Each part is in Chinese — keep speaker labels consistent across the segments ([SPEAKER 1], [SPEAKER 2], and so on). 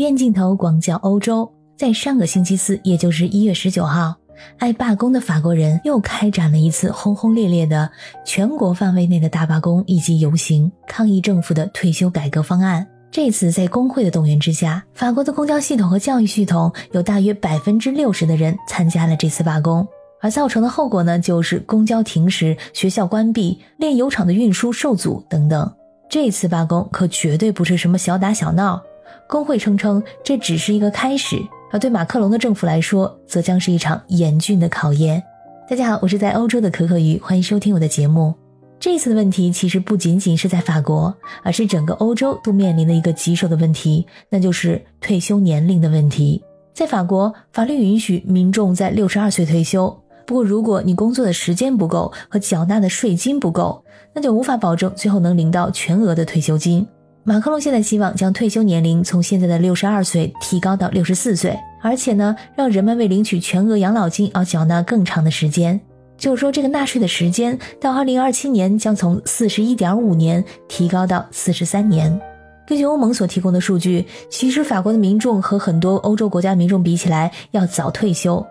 [SPEAKER 1] 院镜头广角欧洲，在上个星期四，也就是一月十九号，爱罢工的法国人又开展了一次轰轰烈烈的全国范围内的大罢工以及游行，抗议政府的退休改革方案。这次在工会的动员之下，法国的公交系统和教育系统有大约百分之六十的人参加了这次罢工，而造成的后果呢，就是公交停驶、学校关闭、炼油厂的运输受阻等等。这次罢工可绝对不是什么小打小闹。工会声称这只是一个开始，而对马克龙的政府来说，则将是一场严峻的考验。大家好，我是在欧洲的可可鱼，欢迎收听我的节目。这次的问题其实不仅仅是在法国，而是整个欧洲都面临的一个棘手的问题，那就是退休年龄的问题。在法国，法律允许民众在六十二岁退休，不过如果你工作的时间不够和缴纳的税金不够，那就无法保证最后能领到全额的退休金。马克龙现在希望将退休年龄从现在的六十二岁提高到六十四岁，而且呢，让人们为领取全额养老金而缴纳更长的时间。就是说，这个纳税的时间到二零二七年将从四十一点五年提高到四十三年。根据欧盟所提供的数据，其实法国的民众和很多欧洲国家民众比起来要早退休，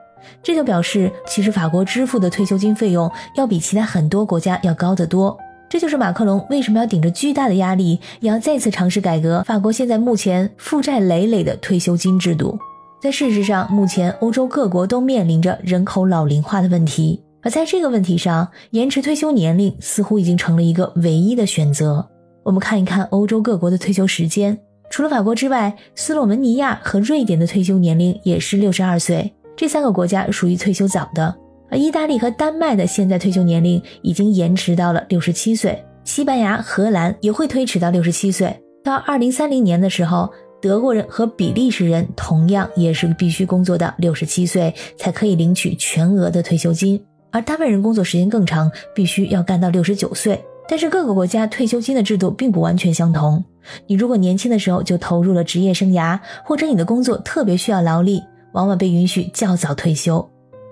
[SPEAKER 1] 这就表示其实法国支付的退休金费用要比其他很多国家要高得多。这就是马克龙为什么要顶着巨大的压力，也要再次尝试改革法国现在目前负债累累的退休金制度。在事实上，目前欧洲各国都面临着人口老龄化的问题，而在这个问题上，延迟退休年龄似乎已经成了一个唯一的选择。我们看一看欧洲各国的退休时间，除了法国之外，斯洛文尼亚和瑞典的退休年龄也是六十二岁，这三个国家属于退休早的。而意大利和丹麦的现在退休年龄已经延迟到了六十七岁，西班牙、荷兰也会推迟到六十七岁。到二零三零年的时候，德国人和比利时人同样也是必须工作到六十七岁才可以领取全额的退休金。而丹麦人工作时间更长，必须要干到六十九岁。但是各个国家退休金的制度并不完全相同。你如果年轻的时候就投入了职业生涯，或者你的工作特别需要劳力，往往被允许较早退休。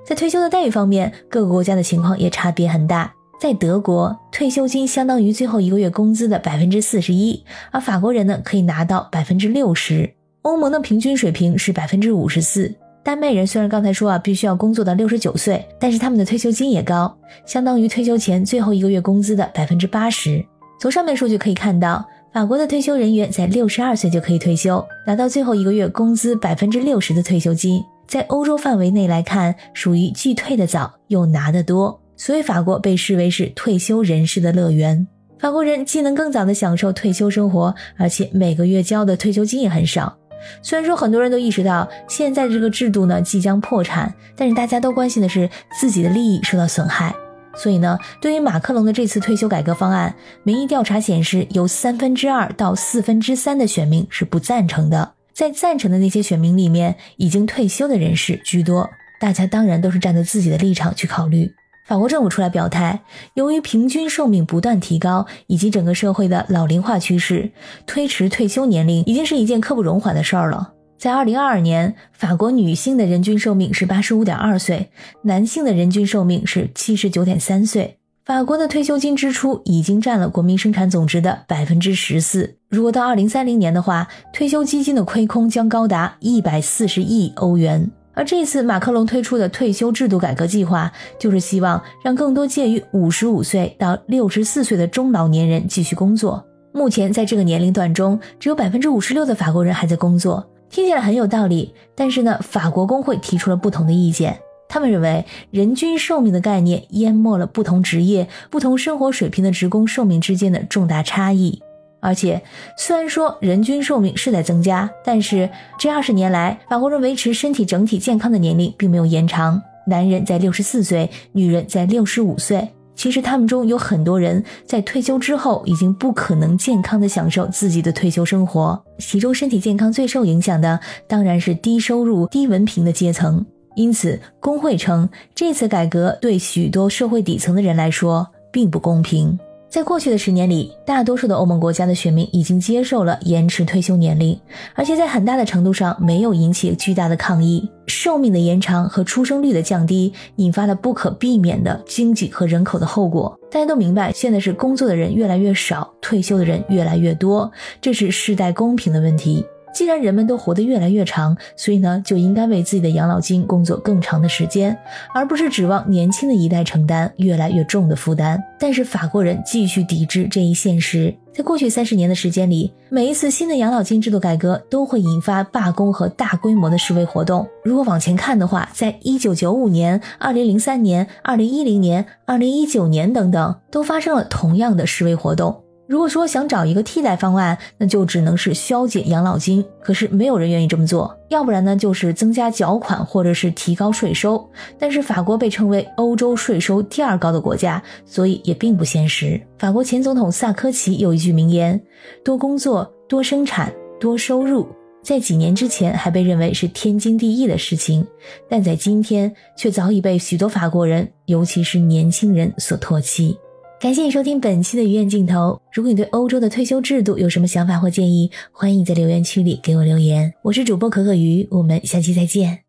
[SPEAKER 1] 在退休的待遇方面，各个国家的情况也差别很大。在德国，退休金相当于最后一个月工资的百分之四十一，而法国人呢可以拿到百分之六十。欧盟的平均水平是百分之五十四。丹麦人虽然刚才说啊必须要工作到六十九岁，但是他们的退休金也高，相当于退休前最后一个月工资的百分之八十。从上面数据可以看到，法国的退休人员在六十二岁就可以退休，拿到最后一个月工资百分之六十的退休金。在欧洲范围内来看，属于既退得早又拿得多，所以法国被视为是退休人士的乐园。法国人既能更早的享受退休生活，而且每个月交的退休金也很少。虽然说很多人都意识到现在这个制度呢即将破产，但是大家都关心的是自己的利益受到损害。所以呢，对于马克龙的这次退休改革方案，民意调查显示，有三分之二到四分之三的选民是不赞成的。在赞成的那些选民里面，已经退休的人士居多。大家当然都是站在自己的立场去考虑。法国政府出来表态，由于平均寿命不断提高，以及整个社会的老龄化趋势，推迟退休年龄已经是一件刻不容缓的事儿了。在二零二二年，法国女性的人均寿命是八十五点二岁，男性的人均寿命是七十九点三岁。法国的退休金支出已经占了国民生产总值的百分之十四。如果到二零三零年的话，退休基金的亏空将高达一百四十亿欧元。而这次马克龙推出的退休制度改革计划，就是希望让更多介于五十五岁到六十四岁的中老年人继续工作。目前在这个年龄段中，只有百分之五十六的法国人还在工作。听起来很有道理，但是呢，法国工会提出了不同的意见。他们认为，人均寿命的概念淹没了不同职业、不同生活水平的职工寿命之间的重大差异。而且，虽然说人均寿命是在增加，但是这二十年来，法国人维持身体整体健康的年龄并没有延长。男人在六十四岁，女人在六十五岁。其实，他们中有很多人在退休之后已经不可能健康的享受自己的退休生活。其中，身体健康最受影响的当然是低收入、低文凭的阶层。因此，工会称这次改革对许多社会底层的人来说并不公平。在过去的十年里，大多数的欧盟国家的选民已经接受了延迟退休年龄，而且在很大的程度上没有引起巨大的抗议。寿命的延长和出生率的降低引发了不可避免的经济和人口的后果。大家都明白，现在是工作的人越来越少，退休的人越来越多，这是世代公平的问题。既然人们都活得越来越长，所以呢，就应该为自己的养老金工作更长的时间，而不是指望年轻的一代承担越来越重的负担。但是法国人继续抵制这一现实。在过去三十年的时间里，每一次新的养老金制度改革都会引发罢工和大规模的示威活动。如果往前看的话，在一九九五年、二零零三年、二零一零年、二零一九年等等，都发生了同样的示威活动。如果说想找一个替代方案，那就只能是削减养老金。可是没有人愿意这么做，要不然呢就是增加缴款，或者是提高税收。但是法国被称为欧洲税收第二高的国家，所以也并不现实。法国前总统萨科齐有一句名言：“多工作、多生产、多收入”，在几年之前还被认为是天经地义的事情，但在今天却早已被许多法国人，尤其是年轻人所唾弃。感谢你收听本期的鱼眼镜头。如果你对欧洲的退休制度有什么想法或建议，欢迎在留言区里给我留言。我是主播可可鱼，我们下期再见。